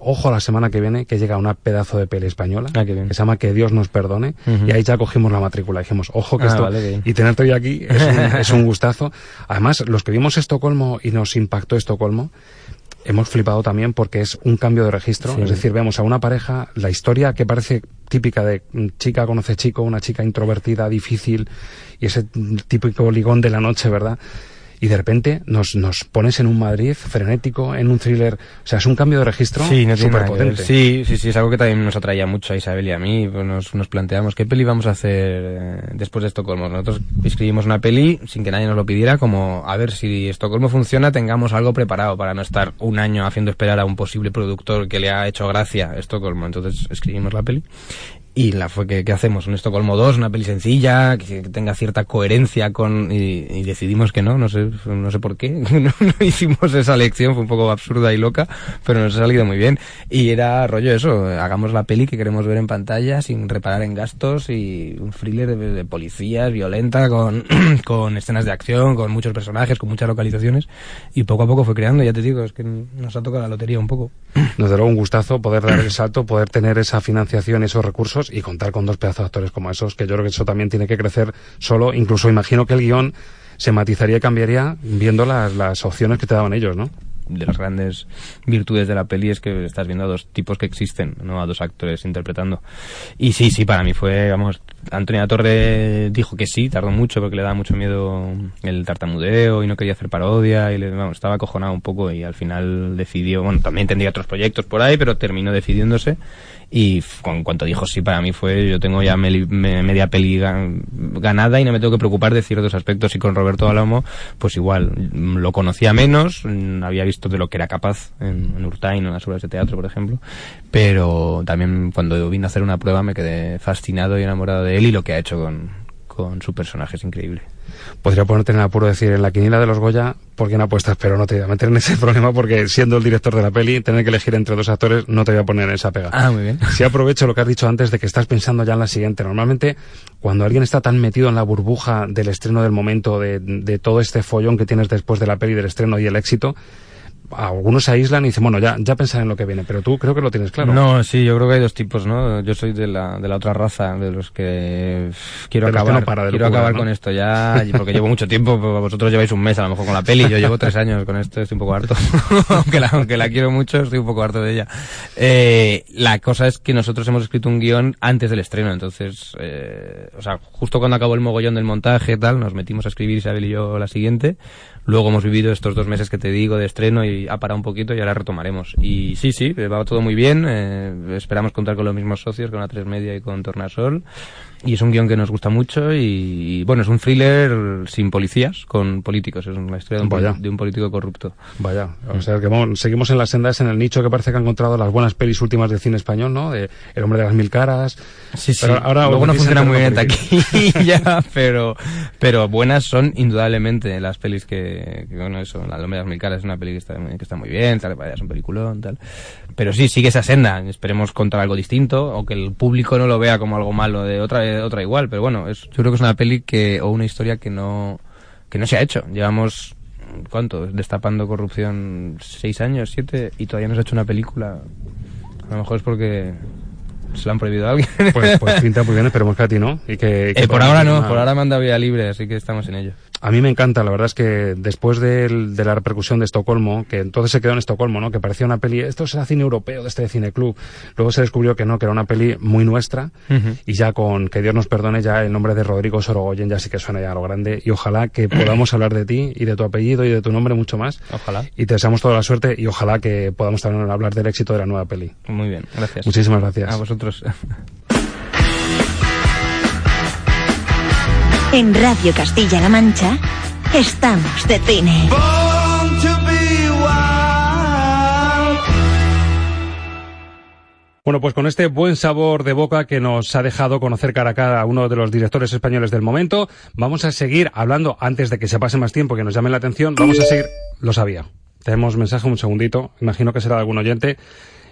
ojo la semana que viene que llega una pedazo de peli española Ah, que se llama Que Dios nos perdone y ahí ya cogimos la matrícula dijimos ojo que Ah, esto vale, y tenerte hoy aquí es un, es un gustazo. Además los que vimos Estocolmo y nos impactó Estocolmo hemos flipado también porque es un cambio de registro. Sí. es decir vemos a una pareja la historia que parece típica de mm, chica conoce chico una chica introvertida difícil y ese típico ligón de la noche verdad y de repente nos, nos pones en un Madrid frenético, en un thriller. O sea, es un cambio de registro Sí, no súper potente. Sí, sí, sí, es algo que también nos atraía mucho a Isabel y a mí. Pues nos, nos planteamos qué peli vamos a hacer eh, después de Estocolmo. Nosotros escribimos una peli sin que nadie nos lo pidiera, como a ver si Estocolmo funciona, tengamos algo preparado para no estar un año haciendo esperar a un posible productor que le ha hecho gracia a Estocolmo. Entonces escribimos la peli. Y la fue que, ¿qué hacemos? Un Estocolmo 2, una peli sencilla, que, que tenga cierta coherencia con, y, y decidimos que no, no sé, no sé por qué, no, no hicimos esa lección, fue un poco absurda y loca, pero nos ha salido muy bien. Y era rollo eso, hagamos la peli que queremos ver en pantalla sin reparar en gastos y un thriller de, de policías, violenta, con, con escenas de acción, con muchos personajes, con muchas localizaciones, y poco a poco fue creando, ya te digo, es que nos ha tocado la lotería un poco. Desde luego un gustazo poder dar el salto, poder tener esa financiación, esos recursos y contar con dos pedazos de actores como esos, que yo creo que eso también tiene que crecer solo. Incluso imagino que el guion se matizaría y cambiaría viendo las, las opciones que te daban ellos, ¿no? de las grandes virtudes de la peli es que estás viendo a dos tipos que existen, no a dos actores interpretando. Y sí, sí, para mí fue, vamos, Antonia Torre dijo que sí, tardó mucho porque le daba mucho miedo el tartamudeo y no quería hacer parodia y le, vamos, estaba acojonado un poco y al final decidió, bueno, también tendría otros proyectos por ahí, pero terminó decidiéndose y con cuanto dijo sí para mí fue yo tengo ya media peli ga- ganada y no me tengo que preocupar de ciertos aspectos. Y con Roberto Alamo pues igual mm, lo conocía menos mm, había visto de lo que era capaz en, en Urtain en las obras de teatro por ejemplo. Pero también cuando vine a hacer una prueba me quedé fascinado y enamorado de él y lo que ha hecho con, con su personaje es increíble Podría ponerte en el apuro de decir en la quiniela de los Goya, ¿por quién apuestas? Pero no te voy a meter en ese problema porque siendo el director de la peli, tener que elegir entre dos actores, no te voy a poner en esa pega. ah muy bien Si aprovecho lo que has dicho antes de que estás pensando ya en la siguiente. Normalmente, cuando alguien está tan metido en la burbuja del estreno del momento, de, de todo este follón que tienes después de la peli, del estreno y el éxito, algunos se aíslan y dicen, bueno, ya, ya pensaré en lo que viene. Pero tú creo que lo tienes claro. No, sí, yo creo que hay dos tipos, ¿no? Yo soy de la, de la otra raza, de los que quiero De los que acabar, no para de quiero acabar ¿no? con esto ya, porque llevo mucho tiempo, pues vosotros lleváis un mes a lo mejor con la peli, yo llevo tres años con esto, estoy un poco harto, aunque, la, aunque la quiero mucho, estoy un poco harto de ella. Eh, la cosa es que nosotros hemos escrito un guion antes del estreno, entonces, eh, o sea, justo cuando acabó el mogollón del montaje y tal, nos metimos a escribir Isabel y yo la siguiente, luego hemos vivido estos dos meses que te digo de estreno y ha parado un poquito y ahora retomaremos. Y sí, sí, va todo muy bien. eh, esperamos contar con los mismos socios, con la 3 Media y con Tornasol. Y es un guion que nos gusta mucho y, y, bueno, es un thriller sin policías, con políticos. Es una historia de un, de un político corrupto. Vaya, o sea que seguimos en las sendas, en el nicho que parece que ha encontrado las buenas pelis últimas del cine español, ¿no? De El hombre de las mil caras. Sí, Pero ahora Luego no funciona muy bien ya, pero, pero buenas son indudablemente las pelis que, que, bueno, eso, La Hombre de las Mil Caras es una peli que está, muy- que está muy bien, tal, es un peliculón, tal. Pero sí, sigue esa senda, esperemos contar algo distinto, o que el público no lo vea como algo malo de otra, otra igual, pero bueno, es, yo creo que es una peli que, o una historia que no, que no se ha hecho. Llevamos, ¿cuánto? Destapando corrupción seis años, siete, y todavía no se ha hecho una película. A lo mejor es porque se lo han prohibido a alguien. Pues, pues pinta muy bien, esperemos que a ti no. Y que, que Eh, por ahora no, por ahora manda vía libre, así que estamos en ello. A mí me encanta, la verdad es que después del- de la repercusión de Estocolmo, que entonces se quedó en Estocolmo, ¿no? Que parecía una peli, esto será cine europeo de este cine club. Luego se descubrió que no, que era una peli muy nuestra. Y ya con que Dios nos perdone, ya el nombre de Rodrigo Sorogoyen ya sí que suena ya a lo grande. Y ojalá que podamos hablar de ti y de tu apellido y de tu nombre mucho más. Ojalá. Y te deseamos toda la suerte y ojalá que podamos también hablar del éxito de la nueva peli. Muy bien, gracias. Muchísimas gracias. A vosotros. En Radio Castilla-La Mancha estamos de cine. Bueno, pues con este buen sabor de boca que nos ha dejado conocer cara a cara a uno de los directores españoles del momento, vamos a seguir hablando, antes de que se pase más tiempo, que nos llamen la atención, vamos a seguir, lo sabía. Tenemos mensaje, un segundito, imagino que será de algún oyente,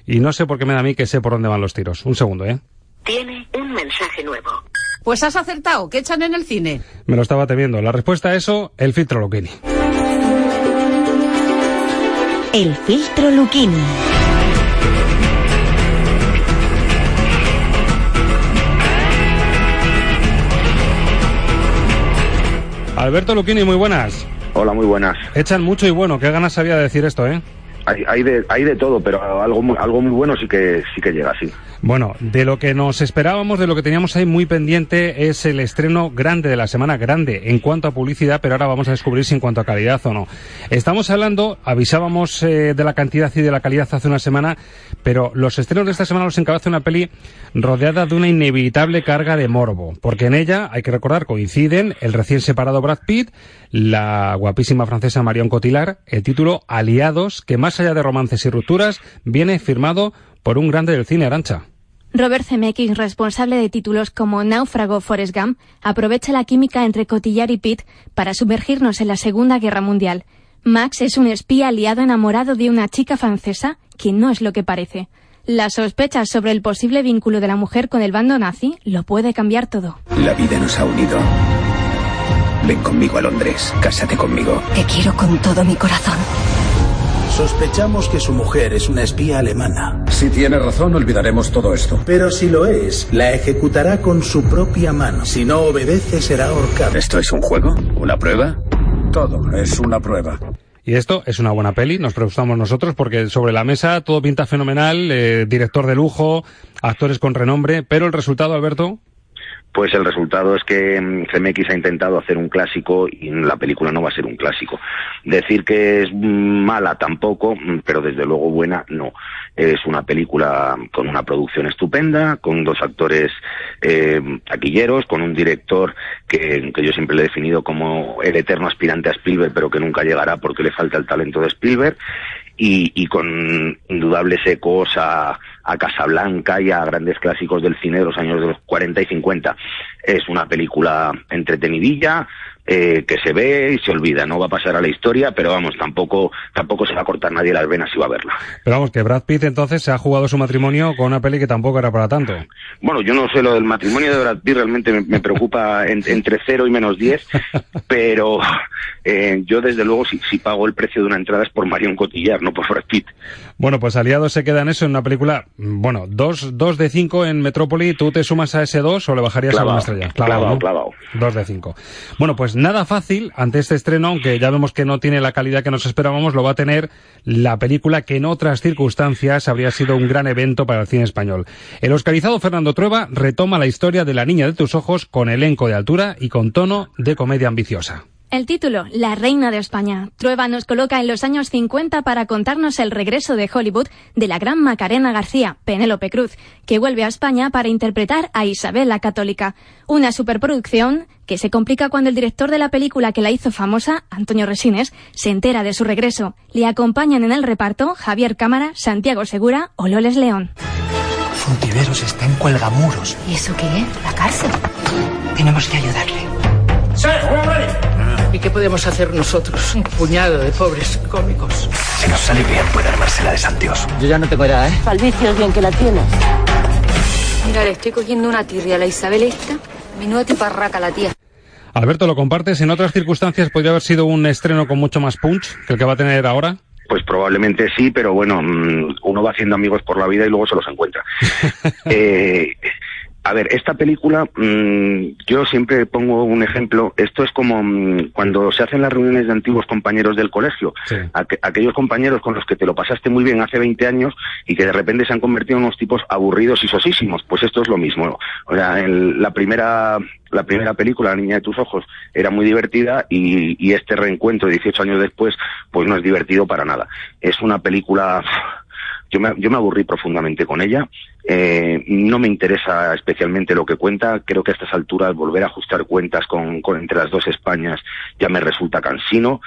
y no sé por qué me da a mí que sé por dónde van los tiros. Un segundo, ¿eh? Tiene un mensaje nuevo. Pues has acertado, ¿qué echan en el cine? Me lo estaba temiendo. La respuesta a eso, el filtro Luquini. El filtro Luquini. Alberto Luquini, muy buenas. Hola, muy buenas. Echan mucho y bueno, qué ganas había de decir esto, ¿eh? Hay, hay, de, hay de todo, pero algo algo muy bueno sí que, sí que llega, sí. Bueno, de lo que nos esperábamos, de lo que teníamos ahí muy pendiente, es el estreno grande de la semana, grande en cuanto a publicidad, pero ahora vamos a descubrir si en cuanto a calidad o no. Estamos hablando, avisábamos eh, de la cantidad y de la calidad hace una semana, pero los estrenos de esta semana los encabeza una peli rodeada de una inevitable carga de morbo, porque en ella, hay que recordar, coinciden el recién separado Brad Pitt, la guapísima francesa Marion Cotillard, el título Aliados, que más allá de romances y rupturas, viene firmado por un grande del cine Arancha. Robert Zemeckis, responsable de títulos como Náufrago Forrest Gump, aprovecha la química entre Cotillard y Pitt para sumergirnos en la Segunda Guerra Mundial. Max es un espía aliado enamorado de una chica francesa que no es lo que parece. Las sospechas sobre el posible vínculo de la mujer con el bando nazi lo puede cambiar todo. La vida nos ha unido. Ven conmigo a Londres, cásate conmigo. Te quiero con todo mi corazón. Sospechamos que su mujer es una espía alemana. Si tiene razón, olvidaremos todo esto. Pero si lo es, la ejecutará con su propia mano. Si no obedece, será ahorcada. ¿Esto es un juego? ¿Una prueba? Todo es una prueba. Y esto es una buena peli, nos preguntamos nosotros, porque sobre la mesa todo pinta fenomenal, eh, director de lujo, actores con renombre, pero el resultado, Alberto pues el resultado es que CMX ha intentado hacer un clásico y la película no va a ser un clásico. Decir que es mala tampoco, pero desde luego buena no. Es una película con una producción estupenda, con dos actores eh, taquilleros, con un director que, que yo siempre le he definido como el eterno aspirante a Spielberg, pero que nunca llegará porque le falta el talento de Spielberg y, y con indudables ecos a, a Casablanca y a grandes clásicos del cine de los años de los 40 y 50. Es una película entretenidilla, eh, que se ve y se olvida, no va a pasar a la historia, pero vamos, tampoco, tampoco se va a cortar nadie las venas si va a verla. Pero vamos, que Brad Pitt entonces se ha jugado su matrimonio con una peli que tampoco era para tanto. Bueno, yo no sé lo del matrimonio de Brad Pitt, realmente me, me preocupa en, entre cero y menos 10, pero eh, yo desde luego si, si, pago el precio de una entrada es por Marion Cotillard, no por Brad Pitt. Bueno, pues Aliados se queda en eso, en una película, bueno, dos, dos de cinco en Metrópoli, ¿tú te sumas a ese dos o le bajarías a una estrella? Clavado, clavado, ¿no? clavado. Dos de cinco. Bueno, pues nada fácil ante este estreno, aunque ya vemos que no tiene la calidad que nos esperábamos, lo va a tener la película que en otras circunstancias habría sido un gran evento para el cine español. El oscarizado Fernando Trueba retoma la historia de La niña de tus ojos con elenco de altura y con tono de comedia ambiciosa. El título, La Reina de España. Trueba nos coloca en los años 50 para contarnos el regreso de Hollywood de la gran Macarena García, Penélope Cruz, que vuelve a España para interpretar a Isabel la Católica. Una superproducción que se complica cuando el director de la película que la hizo famosa, Antonio Resines, se entera de su regreso. Le acompañan en el reparto Javier Cámara, Santiago Segura o Loles León. Fontiveros está en Cuelgamuros. ¿Y eso qué es? ¿La cárcel? Tenemos que ayudarle. ¡Sí, ¿Y qué podemos hacer nosotros? Un puñado de pobres cómicos. Si nos sale bien, puede armársela de santios. Yo ya no tengo edad, ¿eh? Falvicio, bien que la tienes. Mira, le estoy cogiendo una tirria a la Isabel esta. Menuda tiparraca la tía. Alberto, ¿lo compartes? ¿En otras circunstancias podría haber sido un estreno con mucho más punch que el que va a tener ahora? Pues probablemente sí, pero bueno, uno va haciendo amigos por la vida y luego se los encuentra. eh, a ver, esta película, mmm, yo siempre pongo un ejemplo. Esto es como mmm, cuando se hacen las reuniones de antiguos compañeros del colegio. Sí. Aqu aquellos compañeros con los que te lo pasaste muy bien hace 20 años y que de repente se han convertido en unos tipos aburridos y sosísimos. Pues esto es lo mismo. O sea, en la primera la primera película, La niña de tus ojos, era muy divertida y, y este reencuentro 18 años después, pues no es divertido para nada. Es una película yo me, yo me aburrí profundamente con ella. Eh, no me interesa especialmente lo que cuenta. Creo que a estas alturas volver a ajustar cuentas con, con entre las dos Españas ya me resulta cansino.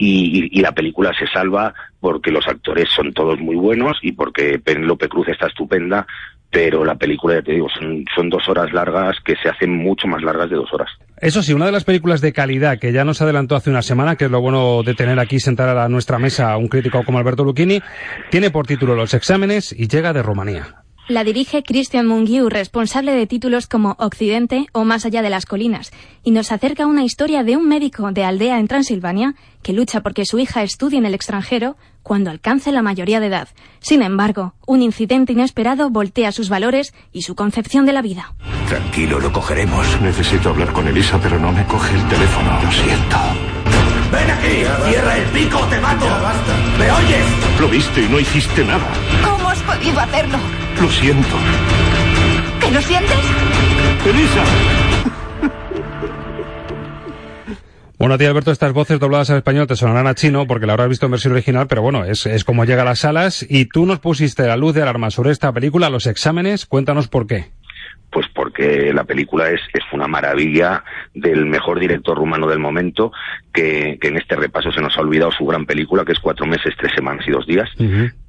Y, y, la película se salva porque los actores son todos muy buenos y porque Penélope Cruz está estupenda, pero la película, ya te digo, son, son, dos horas largas que se hacen mucho más largas de dos horas. Eso sí, una de las películas de calidad que ya nos adelantó hace una semana, que es lo bueno de tener aquí sentar a nuestra mesa a un crítico como Alberto Lucchini, tiene por título Los exámenes y llega de Rumanía. La dirige Christian Mungiu, responsable de títulos como Occidente o Más allá de las colinas, y nos acerca una historia de un médico de aldea en Transilvania que lucha porque su hija estudie en el extranjero cuando alcance la mayoría de edad. Sin embargo, un incidente inesperado voltea sus valores y su concepción de la vida. Tranquilo, lo cogeremos. Necesito hablar con Elisa, pero no me coge el teléfono. Lo siento. ¡Ven aquí! ¡Cierra el pico, te mato! ¿Me oyes? Lo viste y no hiciste nada. ¿Cómo has podido hacerlo? Lo siento. ¿Que lo sientes? ¡Elisa! Bueno, a ti, Alberto, estas voces dobladas al español te sonarán a chino porque la habrás visto en versión original, pero bueno, es, es como llega a las salas y tú nos pusiste la luz de alarma sobre esta película, los exámenes, cuéntanos por qué. Pues porque la película es, es una maravilla del mejor director rumano del momento, que, que en este repaso se nos ha olvidado su gran película, que es Cuatro meses, tres semanas y dos días,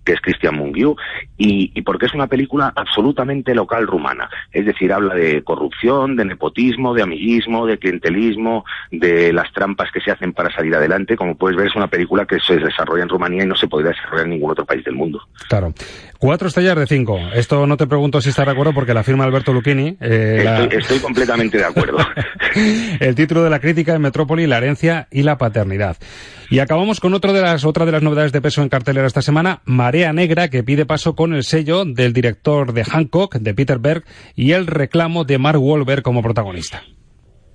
que es Christian Mungiu, y, y porque es una película absolutamente local rumana. Es decir, habla de corrupción, de nepotismo, de amiguismo, de clientelismo, de las trampas que se hacen para salir adelante. Como puedes ver, es una película que se desarrolla en Rumanía y no se podría desarrollar en ningún otro país del mundo. Claro. Cuatro estrellas de cinco. Esto no te pregunto si estás de acuerdo porque la firma Alberto Lucchini. Eh, la- Estoy, completamente de acuerdo. el título de la crítica en Metrópoli, la herencia y la paternidad. Y acabamos con otro de las, otra de las novedades de peso en cartelera esta semana, Marea Negra, que pide paso con el sello del director de Hancock, de Peter Berg, y el reclamo de Mark Wahlberg como protagonista.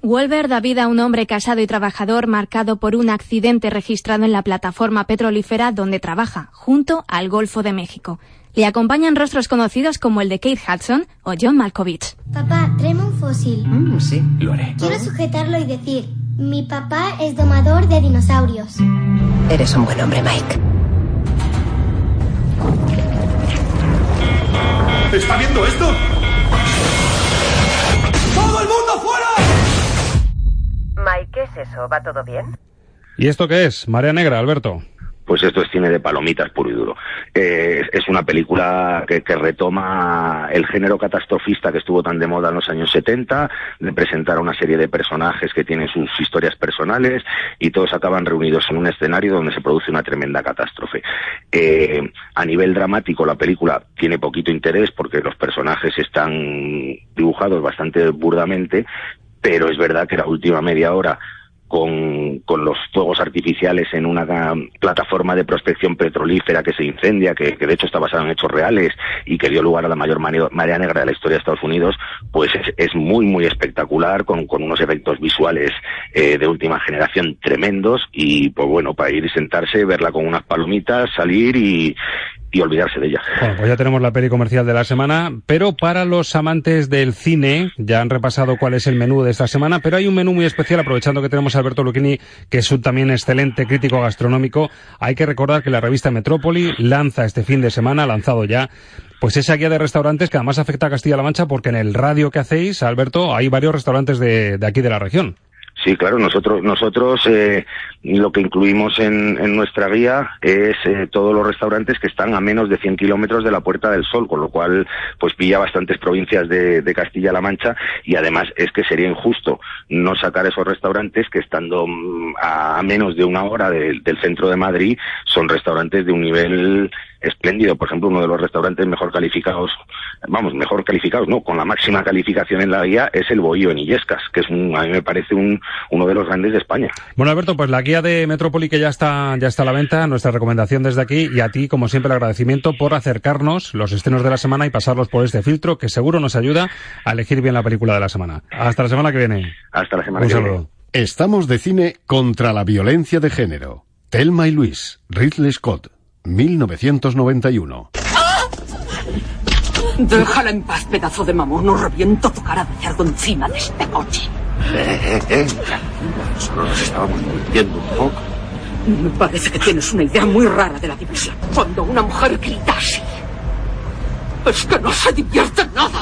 Wolver da vida a un hombre casado y trabajador marcado por un accidente registrado en la plataforma petrolífera donde trabaja, junto al Golfo de México. Le acompañan rostros conocidos como el de Kate Hudson o John Malkovich. Papá, tráeme un fósil. sí, lo haré. Quiero sujetarlo y decir, mi papá es domador de dinosaurios. Eres un buen hombre, Mike. ¿Está viendo esto? ¡Todo el mundo fuera! Mike, ¿qué es eso? ¿Va todo bien? ¿Y esto qué es? Marea Negra, Alberto. Pues esto es cine de palomitas puro y duro. Eh, es- una película que, que retoma el género catastrofista que estuvo tan de moda en los años 70, de presentar a una serie de personajes que tienen sus historias personales y todos acaban reunidos en un escenario donde se produce una tremenda catástrofe. Eh, a nivel dramático la película tiene poquito interés porque los personajes están dibujados bastante burdamente, pero es verdad que la última media hora con, con los fuegos artificiales en una plataforma de prospección petrolífera que se incendia, que, de hecho está basada en hechos reales y que dio lugar a la mayor marea negra de la historia de Estados Unidos, pues es, es muy, muy espectacular, con, con unos efectos visuales eh, de última generación tremendos y pues bueno, para ir y sentarse, verla con unas palomitas, salir y, y olvidarse de ella. Bueno, pues ya tenemos la peli comercial de la semana, pero para los amantes del cine, ya han repasado cuál es el menú de esta semana, pero hay un menú muy especial, aprovechando que tenemos a Alberto Lucchini, que es un también excelente crítico gastronómico. Hay que recordar que la revista Metrópoli lanza este fin de semana, lanzado ya, pues esa guía de restaurantes que además afecta a Castilla-La Mancha, porque en el radio que hacéis, Alberto, hay varios restaurantes de, de aquí de la región. Sí, claro, nosotros, nosotros eh, lo que incluimos en, en nuestra guía es eh, todos los restaurantes que están a menos de 100 kilómetros de la Puerta del Sol, con lo cual pues pilla bastantes provincias de, de Castilla-La Mancha y además es que sería injusto no sacar esos restaurantes que estando mm, a, menos de una hora de- del centro de Madrid son restaurantes de un nivel espléndido. Por ejemplo, uno de los restaurantes mejor calificados, vamos, mejor calificados, no, con la máxima calificación en la guía es el Bohío en Illescas, que es un, a mí me parece un, uno de los grandes de España. Bueno, Alberto, pues la guía de Metrópoli que ya está, ya está a la venta, nuestra recomendación desde aquí y a ti, como siempre, el agradecimiento por acercarnos los estrenos de la semana y pasarlos por este filtro que seguro nos ayuda a elegir bien la película de la semana. Hasta la semana que viene. Hasta la semana Un que saludo. viene. Estamos de cine contra la violencia de género. Telma y Luis, Ridley Scott, 1991. Déjala en paz, pedazo de mamón. No reviento tu cara de cerdo encima de este coche. Eh, eh, eh. Solo nos estábamos mintiendo un poco. Me parece que tienes una idea muy rara de la diversión. Cuando una mujer grita así, es que no se divierte nada.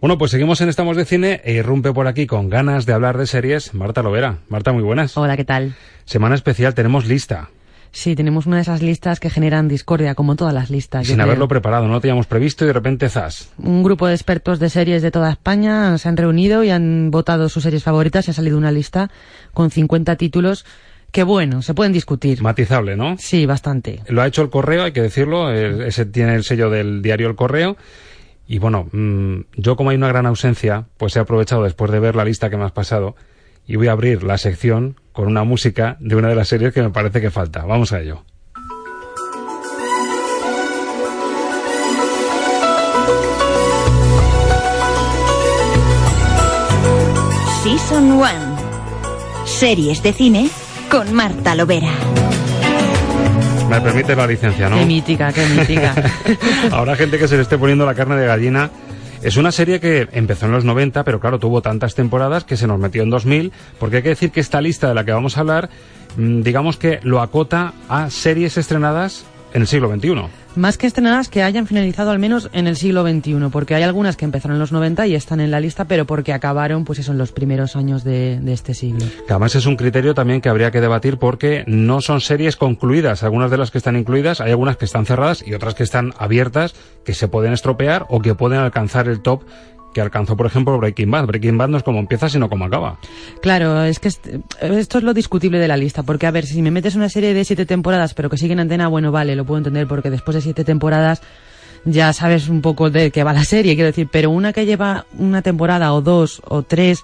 Bueno, pues seguimos en Estamos de Cine e irrumpe por aquí con ganas de hablar de series Marta Lovera. Marta, muy buenas. Hola, ¿qué tal? Semana especial, tenemos lista. Sí, tenemos una de esas listas que generan discordia, como todas las listas. Sin haberlo preparado, no lo teníamos previsto y de repente zas. Un grupo de expertos de series de toda España se han reunido y han votado sus series favoritas y ha salido una lista con 50 títulos que, bueno, se pueden discutir. Matizable, ¿no? Sí, bastante. Lo ha hecho el correo, hay que decirlo. Ese tiene el sello del diario El Correo. Y bueno, mm, yo como hay una gran ausencia, pues he aprovechado después de ver la lista que me has pasado y voy a abrir la sección con una música de una de las series que me parece que falta. Vamos a ello. Season 1. Series de cine con Marta Lovera. Me permite la licencia, ¿no? Qué mítica, qué mítica. Ahora gente que se le esté poniendo la carne de gallina es una serie que empezó en los 90, pero claro, tuvo tantas temporadas que se nos metió en 2000, porque hay que decir que esta lista de la que vamos a hablar, mm, digamos que lo acota a series estrenadas en el siglo XXI. Más que estrenadas que hayan finalizado al menos en el siglo XXI, porque hay algunas que empezaron en los 90 y están en la lista, pero porque acabaron, pues eso, en los primeros años de, de este siglo. Que además es un criterio también que habría que debatir porque no son series concluidas. Algunas de las que están incluidas, hay algunas que están cerradas y otras que están abiertas, que se pueden estropear o que pueden alcanzar el top que alcanzó, por ejemplo, Breaking Bad. Breaking Bad no es como empieza, sino como acaba. Claro, es que est- esto es lo discutible de la lista, porque a ver, si me metes una serie de siete temporadas, pero que sigue en antena, bueno, vale, lo puedo entender, porque después de siete temporadas ya sabes un poco de qué va la serie, quiero decir, pero una que lleva una temporada o dos o tres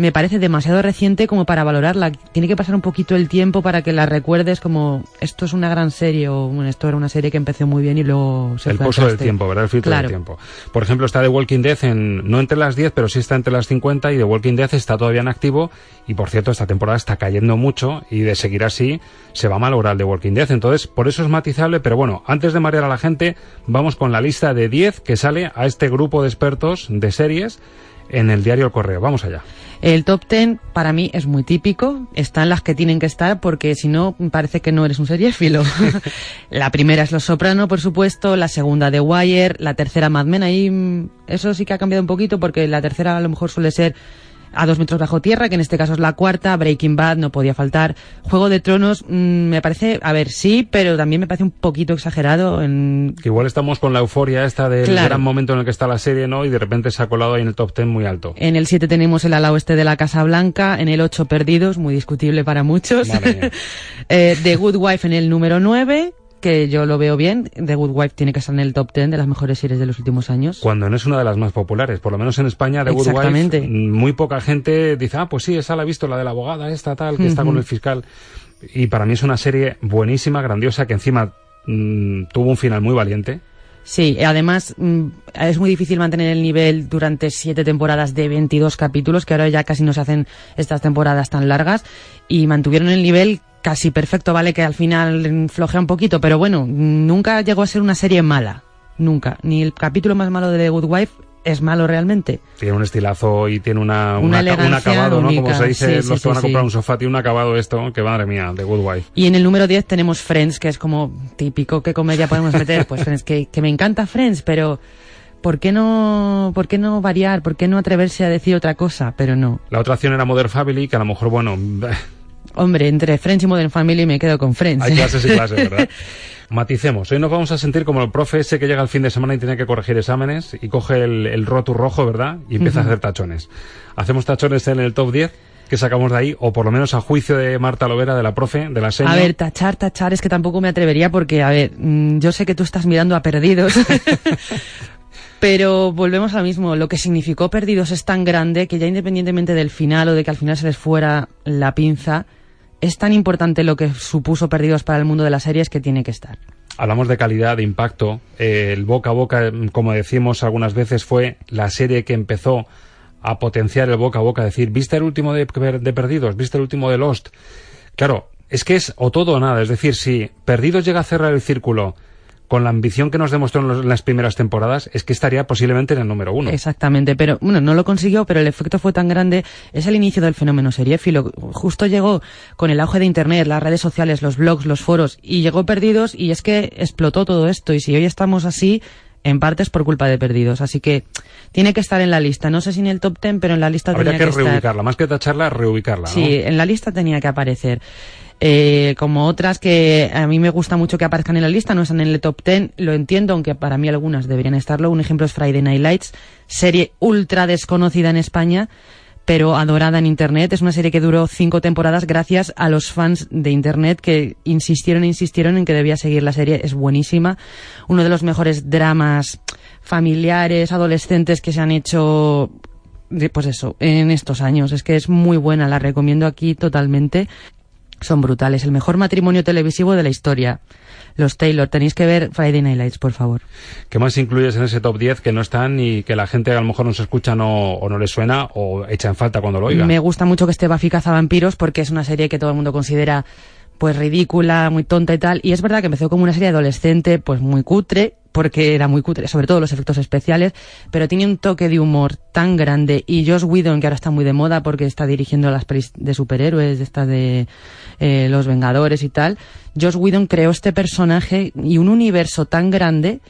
me parece demasiado reciente como para valorarla. Tiene que pasar un poquito el tiempo para que la recuerdes como esto es una gran serie o bueno, esto era una serie que empezó muy bien y luego se el pozo del tiempo, ¿verdad? El filtro Claro. del tiempo. Por ejemplo, está The Walking Dead en, no entre las 10, pero sí está entre las 50 y The Walking Dead está todavía en activo y por cierto esta temporada está cayendo mucho y de seguir así se va a malograr The Walking Dead. Entonces, por eso es matizable, pero bueno, antes de marear a la gente, vamos con la lista de 10 que sale a este grupo de expertos de series en el diario El Correo. Vamos allá. El top ten para mí es muy típico, están las que tienen que estar porque si no parece que no eres un seriéfilo. la primera es Los Soprano, por supuesto, la segunda The Wire, la tercera Mad Men, ahí mm, eso sí que ha cambiado un poquito porque la tercera a lo mejor suele ser a dos metros bajo tierra, que en este caso es la cuarta, Breaking Bad no podía faltar, Juego de Tronos mm, me parece, a ver, sí, pero también me parece un poquito exagerado en Que igual estamos con la euforia esta del Claro. gran momento en el que está la serie, ¿no? Y de repente se ha colado ahí en el top 10 muy alto. En el 7 tenemos el ala oeste de la Casa Blanca, en el 8 Perdidos, muy discutible para muchos. Eh, The Good Wife en el número 9, que yo lo veo bien. The Good Wife tiene que estar en el top 10 de las mejores series de los últimos años. Cuando no es una de las más populares, por lo menos en España, The Good Wife, mm, muy poca gente dice, ah, pues sí, esa la he visto, la de la abogada, esta tal, que está con el fiscal. Y para mí es una serie buenísima, grandiosa, que encima mm, tuvo un final muy valiente. Sí, y además mm, es muy difícil mantener el nivel durante siete temporadas de 22 capítulos, que ahora ya casi no se hacen estas temporadas tan largas, y mantuvieron el nivel casi perfecto, vale que al final flojea un poquito, pero bueno, nunca llegó a ser una serie mala, nunca. Ni el capítulo más malo de The Good Wife es malo realmente. Tiene un estilazo y tiene una, Una una- un acabado, ¿no? Como única. se dice, Sí, los sí, que sí, van a comprar un sofá, tiene un acabado esto, que madre mía, The Good Wife. Y en el número 10 tenemos Friends, que es como típico, ¿qué comedia podemos meter? Pues Friends, que, que me encanta Friends, pero ¿por qué no, por qué no variar? ¿Por qué no atreverse a decir otra cosa? Pero no. La otra opción era Modern Family, que a lo mejor, bueno, Hombre, entre Friends y Modern Family me quedo con Friends. hay clases y clases, ¿verdad? Maticemos. Hoy nos vamos a sentir como el profe ese que llega al fin de semana y tiene que corregir exámenes y coge el, el rotu rojo, ¿verdad? Y empieza a hacer tachones. Hacemos tachones en el top 10 que sacamos de ahí, o por lo menos a juicio de Marta Lovera, de la profe, de la señora. A ver, tachar, tachar, es que tampoco me atrevería porque, a ver, mm, yo sé que tú estás mirando a Perdidos, pero volvemos al mismo. Lo que significó Perdidos es tan grande que ya independientemente del final o de que al final se les fuera la pinza, es tan importante lo que supuso Perdidos para el mundo de las series que tiene que estar. Hablamos de calidad, de impacto. El boca a boca, como decimos algunas veces, fue la serie que empezó a potenciar el boca a boca. Decir, ¿viste el último de, de Perdidos? ¿Viste el último de Lost? Claro, es que es o todo o nada. Es decir, si Perdidos llega a cerrar el círculo con la ambición que nos demostró en, los- en las primeras temporadas, es que estaría posiblemente en el número uno. Exactamente, pero bueno, no lo consiguió, pero el efecto fue tan grande, es el inicio del fenómeno seriéfilo. Justo llegó con el auge de Internet, las redes sociales, los blogs, los foros, y llegó Perdidos y es que explotó todo esto. Y si hoy estamos así, en parte es por culpa de Perdidos. Así que tiene que estar en la lista. No sé si en el top ten, pero en la lista Habría tenía que, que, estar. reubicarla, más que tacharla, reubicarla. ¿no? Sí, en la lista tenía que aparecer. Eh, como otras que a mí me gusta mucho que aparezcan en la lista, no están en el top 10, lo entiendo, aunque para mí algunas deberían estarlo. Un ejemplo es Friday Night Lights, serie ultra desconocida en España, pero adorada en Internet. Es una serie que duró cinco temporadas gracias a los fans de Internet que insistieron e insistieron en que debía seguir la serie. Es buenísima. Uno de los mejores dramas familiares, adolescentes que se han hecho pues eso, en estos años. Es que es muy buena, la recomiendo aquí totalmente. Son brutales. El mejor matrimonio televisivo de la historia. los Taylor. Tenéis que ver Friday Night Lights, por favor. ¿Qué más incluyes en ese top 10 que no están y que la gente a lo mejor no se escucha no, o no le suena o echa en falta cuando lo oiga? Me gusta mucho que esté Buffy Cazavampiros porque es una serie que todo el mundo considera pues ridícula, muy tonta y tal. Y es verdad que empezó como una serie adolescente, pues muy cutre, porque era muy cutre, sobre todo los efectos especiales, pero tiene un toque de humor tan grande. Y Josh Whedon, que ahora está muy de moda porque está dirigiendo las pelis de superhéroes, de estas de eh, Los Vengadores y tal, Josh Whedon creó este personaje y un universo tan grande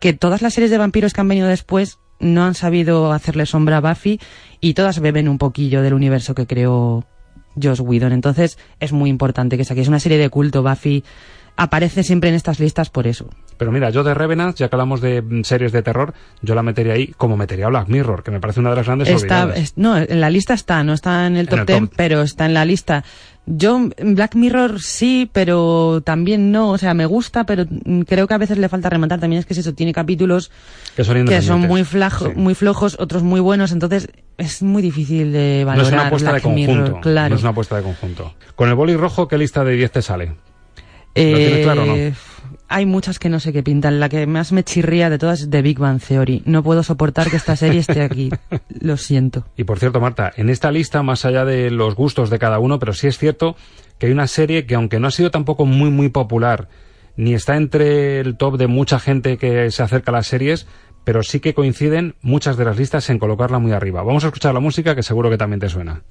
que todas las series de vampiros que han venido después no han sabido hacerle sombra a Buffy y todas beben un poquillo del universo que creó Josh Whedon. Entonces es muy importante que saquéis una serie de culto. Buffy aparece siempre en estas listas por eso. Pero mira, yo de Revenant, ya que hablamos de mm, series de terror, yo la metería ahí como metería Black Mirror, que me parece una de las grandes está, no, en la lista está, no está en el top el 10, top. pero está en la lista. Yo, Black Mirror sí, pero también no. O sea, me gusta, pero mm, creo que a veces le falta rematar. También es que es eso, tiene capítulos que son, que son independientes. muy, flajo, Sí. muy flojos, otros muy buenos. Entonces, es muy difícil de No valorar. es una apuesta de Mirror, conjunto. claro. No es una apuesta de conjunto. Con el boli rojo, ¿qué lista de 10 te sale? Eh, ¿Lo tienes claro o no? Hay muchas que no sé qué pintan. La que más me chirría de todas es The Big Bang Theory. No puedo soportar que esta serie esté aquí. Lo siento. Y por cierto, Marta, en esta lista, más allá de los gustos de cada uno, pero sí es cierto que hay una serie que, aunque no ha sido tampoco muy, muy popular, ni está entre el top de mucha gente que se acerca a las series, pero sí que coinciden muchas de las listas en colocarla muy arriba. Vamos a escuchar la música que seguro que también te suena.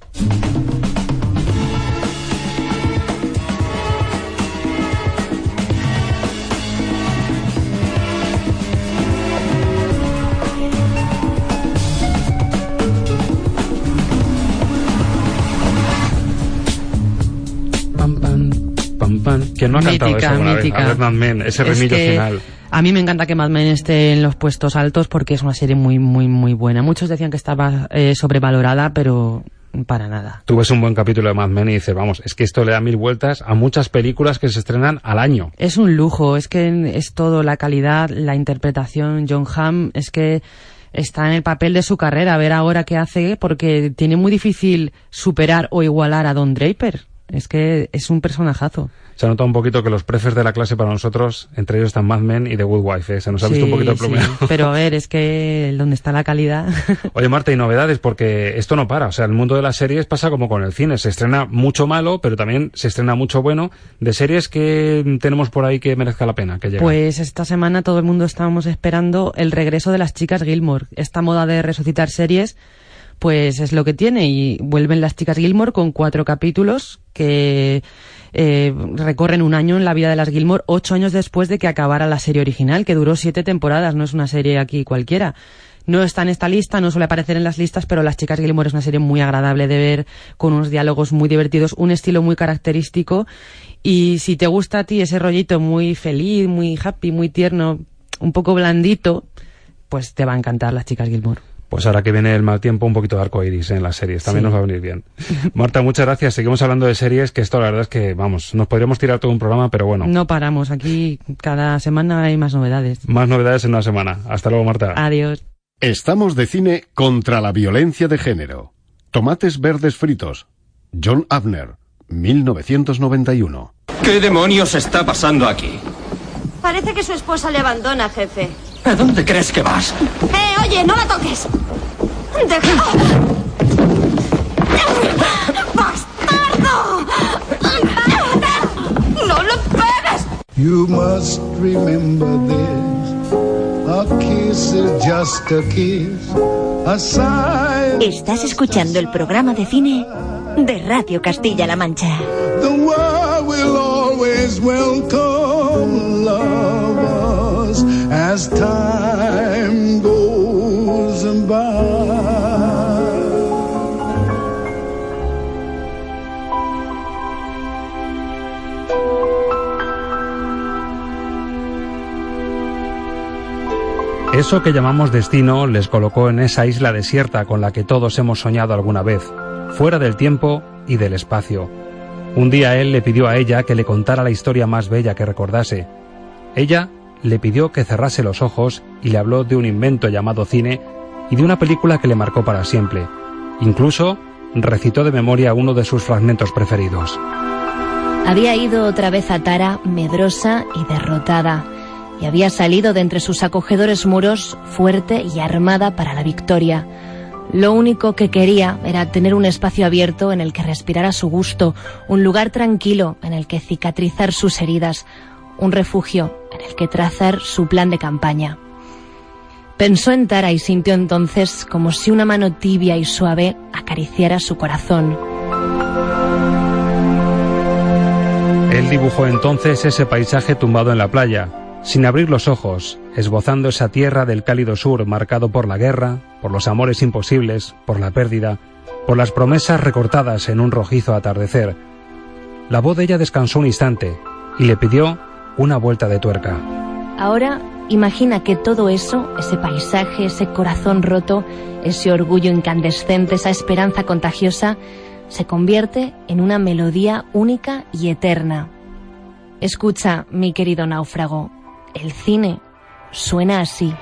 ¿Quién no ha cantado Mítica, eso alguna mítica. vez? A ver, Mad Men, ese Es remillo que final. A mí me encanta que Mad Men esté en los puestos altos porque es una serie muy, muy, muy buena. Muchos decían que estaba eh, sobrevalorada, pero para nada. Tú ves un buen capítulo de Mad Men y dices, vamos, es que esto le da mil vueltas a muchas películas que se estrenan al año. Es un lujo, es que es todo, la calidad, la interpretación. John Hamm es que está en el papel de su carrera, a ver ahora qué hace, porque tiene muy difícil superar o igualar a Don Draper. Es que es un personajazo. Se nota un poquito que los prefes de la clase para nosotros, entre ellos están Mad Men y The Good Wife, ¿eh? se nos ha visto un poquito el sí. Pero a ver, es que donde está la calidad. Oye, Marta, y novedades, porque esto no para. O sea, el mundo de las series pasa como con el cine. Se estrena mucho malo, pero también se estrena mucho bueno. De series que tenemos por ahí que merezca la pena que lleguen. Pues esta semana todo el mundo estábamos esperando el regreso de las chicas Gilmore. Esta moda de resucitar series, pues es lo que tiene. Y vuelven las chicas Gilmore con cuatro capítulos que eh, recorren un año en la vida de las Gilmore, ocho años después de que acabara la serie original, que duró siete temporadas. No es una serie aquí cualquiera. No está en esta lista, no suele aparecer en las listas, pero Las Chicas Gilmore es una serie muy agradable de ver, con unos diálogos muy divertidos, un estilo muy característico. Y si te gusta a ti ese rollito muy feliz, muy happy, muy tierno, un poco blandito, pues te va a encantar Las Chicas Gilmore. Pues ahora que viene el mal tiempo, un poquito de arco iris en las series. También Sí. nos va a venir bien. Marta, muchas gracias. Seguimos hablando de series, que esto la verdad es que, vamos, nos podríamos tirar todo un programa, pero bueno. No paramos, aquí cada semana hay más novedades. Más novedades en una semana. Hasta luego, Marta. Adiós. Estamos de cine contra la violencia de género. Tomates verdes fritos. John Abner, 1991. ¿Qué demonios está pasando aquí? Parece que su esposa le abandona, jefe. ¿A dónde crees que vas? ¡Eh, oye, no la toques! ¡Deja! ¡Bastardo! ¡No lo pegues! You must remember this. A kiss is just a kiss. A sigh. Estás escuchando el programa de cine de Radio Castilla-La Mancha. The world will always welcome lovers as time goes by. Eso que llamamos destino les colocó en esa isla desierta con la que todos hemos soñado alguna vez, fuera del tiempo y del espacio. Un día él le pidió a ella que le contara la historia más bella que recordase. Ella le pidió que cerrase los ojos y le habló de un invento llamado cine y de una película que le marcó para siempre. Incluso recitó de memoria uno de sus fragmentos preferidos. Había ido otra vez a Tara, medrosa y derrotada, y había salido de entre sus acogedores muros fuerte y armada para la victoria. Lo único que quería era tener un espacio abierto en el que respirar a su gusto, un lugar tranquilo en el que cicatrizar sus heridas, un refugio en el que trazar su plan de campaña. Pensó en Tara y sintió entonces como si una mano tibia y suave acariciara su corazón. Él dibujó entonces ese paisaje tumbado en la playa, sin abrir los ojos, esbozando esa tierra del cálido sur marcado por la guerra, por los amores imposibles, por la pérdida, por las promesas recortadas en un rojizo atardecer. La voz de ella descansó un instante y le pidió una vuelta de tuerca. Ahora imagina que todo eso, ese paisaje, ese corazón roto, ese orgullo incandescente, esa esperanza contagiosa, se convierte en una melodía única y eterna. Escucha, mi querido náufrago, el cine suena así.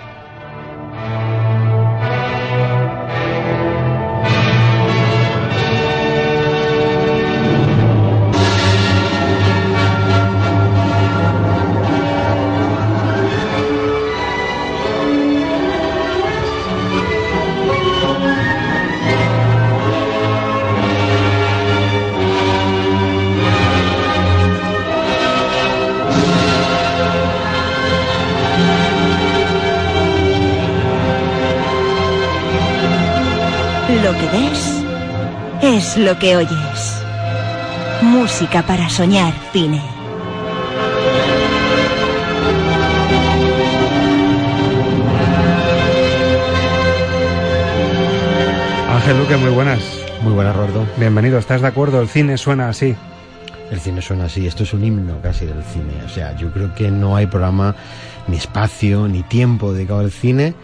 Es lo que oyes. Música para soñar cine. Ángel Luque, muy buenas. Muy buenas, Roberto. Bienvenido, ¿estás de acuerdo? El cine suena así. El cine suena así, esto es un himno casi del cine. O sea, yo creo que no hay programa, ni espacio, ni tiempo dedicado al cine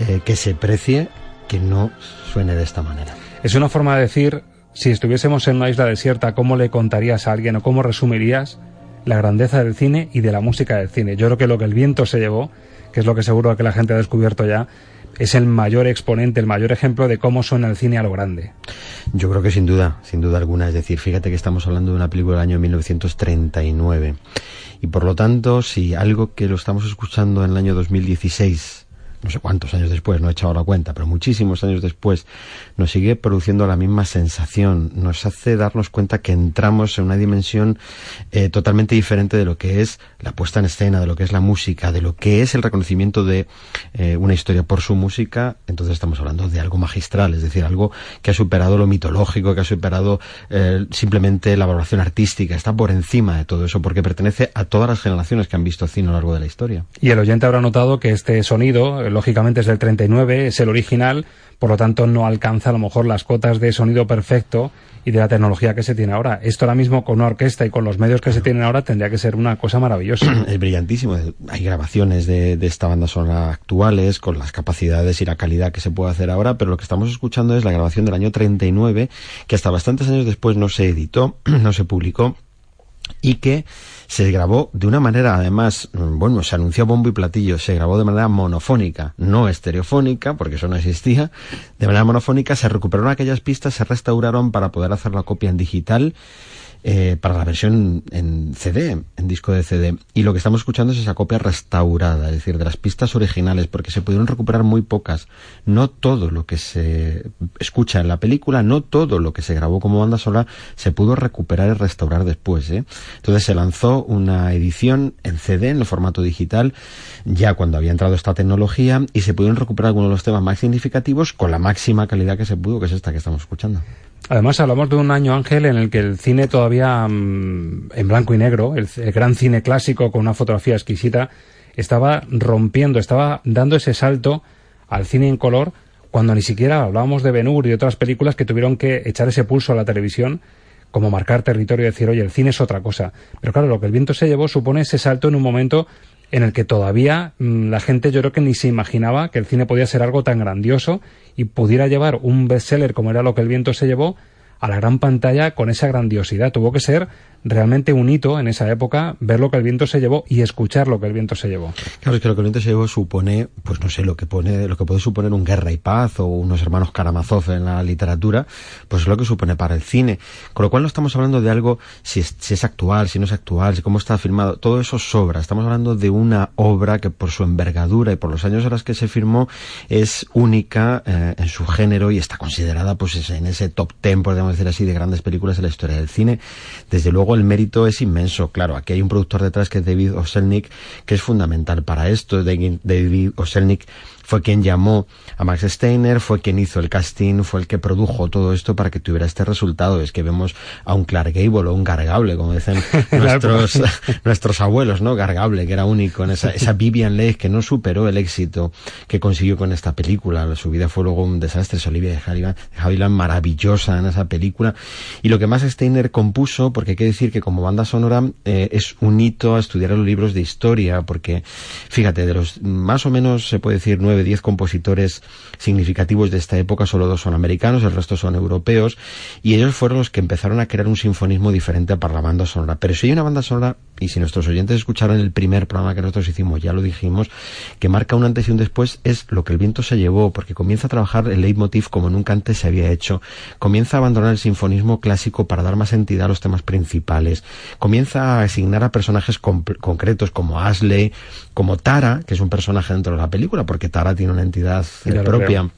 eh, que se precie que no suene de esta manera. Es una forma de decir, si estuviésemos en una isla desierta, ¿cómo le contarías a alguien o cómo resumirías la grandeza del cine y de la música del cine? Yo creo que lo que el viento se llevó, que es lo que seguro que la gente ha descubierto ya, es el mayor exponente, el mayor ejemplo de cómo suena el cine a lo grande. Yo creo que sin duda, sin duda alguna. Es decir, fíjate que estamos hablando de una película del año 1939. Y por lo tanto, si algo que lo estamos escuchando en el año 2016 no sé cuántos años después, no he echado la cuenta, pero muchísimos años después, nos sigue produciendo la misma sensación, nos hace darnos cuenta que entramos en una dimensión eh, totalmente diferente de lo que es la puesta en escena, de lo que es la música, de lo que es el reconocimiento de eh, una historia por su música, entonces estamos hablando de algo magistral, es decir, algo que ha superado lo mitológico, que ha superado eh, simplemente la valoración artística, está por encima de todo eso, porque pertenece a todas las generaciones que han visto cine a lo largo de la historia. Y el oyente habrá notado que este sonido, lógicamente es del 39, es el original, por lo tanto no alcanza a lo mejor las cotas de sonido perfecto y de la tecnología que se tiene ahora. Esto ahora mismo con una orquesta y con los medios que se tienen ahora tendría que ser una cosa maravillosa. Es brillantísimo. Hay grabaciones de, de, esta banda sonora actuales con las capacidades y la calidad que se puede hacer ahora, pero lo que estamos escuchando es la grabación del año 39, que hasta bastantes años después no se editó, no se publicó y que se grabó de una manera, además, bueno, se anunció bombo y platillo, se grabó de manera monofónica, no estereofónica, porque eso no existía, de manera monofónica, se recuperaron aquellas pistas, se restauraron para poder hacer la copia en digital, eh, para la versión en CD, en disco de CD. Y lo que estamos escuchando es esa copia restaurada, es decir, de las pistas originales, porque se pudieron recuperar muy pocas. No todo lo que se escucha en la película, no todo lo que se grabó como banda sonora se pudo recuperar y restaurar después. ¿eh? Entonces se lanzó una edición en CD, en el formato digital, ya cuando había entrado esta tecnología, y se pudieron recuperar algunos de los temas más significativos con la máxima calidad que se pudo, que es esta que estamos escuchando. Además, hablamos de un año, Ángel, en el que el cine todavía mmm, en blanco y negro, el, el, gran cine clásico con una fotografía exquisita, estaba rompiendo, estaba dando ese salto al cine en color, cuando ni siquiera hablábamos de Ben Hur y otras películas que tuvieron que echar ese pulso a la televisión, como marcar territorio y decir, oye, el cine es otra cosa. Pero claro, lo que el viento se llevó supone ese salto en un momento en el que todavía mmm, la gente yo creo que ni se imaginaba que el cine podía ser algo tan grandioso y pudiera llevar un bestseller como era lo que el viento se llevó a la gran pantalla con esa grandiosidad. Tuvo que ser realmente un hito en esa época ver lo que el viento se llevó y escuchar lo que el viento se llevó. Claro, es que lo que el viento se llevó supone, pues no sé, lo que pone, lo que puede suponer un Guerra y Paz o unos hermanos Karamazov en la literatura, pues es lo que supone para el cine. Con lo cual no estamos hablando de algo si es, si es actual, si no es actual, si cómo está filmado, todo eso sobra. Estamos hablando de una obra que por su envergadura y por los años en los que se firmó es única eh, en su género y está considerada pues en ese top ten, podemos decir así, de grandes películas de la historia del cine. Desde luego el mérito es inmenso. Claro, aquí hay un productor detrás que es David Oselnik, que es fundamental para esto. David Oselnik fue quien llamó a Max Steiner, fue quien hizo el casting, fue el que produjo todo esto para que tuviera este resultado. Es que vemos a un Clark Gable o un Gargable, como dicen nuestros, nuestros abuelos, ¿no? Gargable, que era único en esa, esa Vivian Leigh que no superó el éxito que consiguió con esta película. Su vida fue luego un desastre. Es Olivia de Havilland, maravillosa en esa película. Y lo que Max Steiner compuso, porque hay que decir que como banda sonora eh, es un hito a estudiar los libros de historia, porque fíjate, de los más o menos se puede decir nueve 10 compositores significativos de esta época, solo dos son americanos, el resto son europeos, y ellos fueron los que empezaron a crear un sinfonismo diferente para la banda sonora. Pero si hay una banda sonora, y si nuestros oyentes escucharon el primer programa que nosotros hicimos, ya lo dijimos, que marca un antes y un después, es lo que el viento se llevó, porque comienza a trabajar el leitmotiv como nunca antes se había hecho, comienza a abandonar el sinfonismo clásico para dar más entidad a los temas principales, comienza a asignar a personajes concretos como Ashley, como Tara, que es un personaje dentro de la película, porque Tara tiene una entidad eh, propia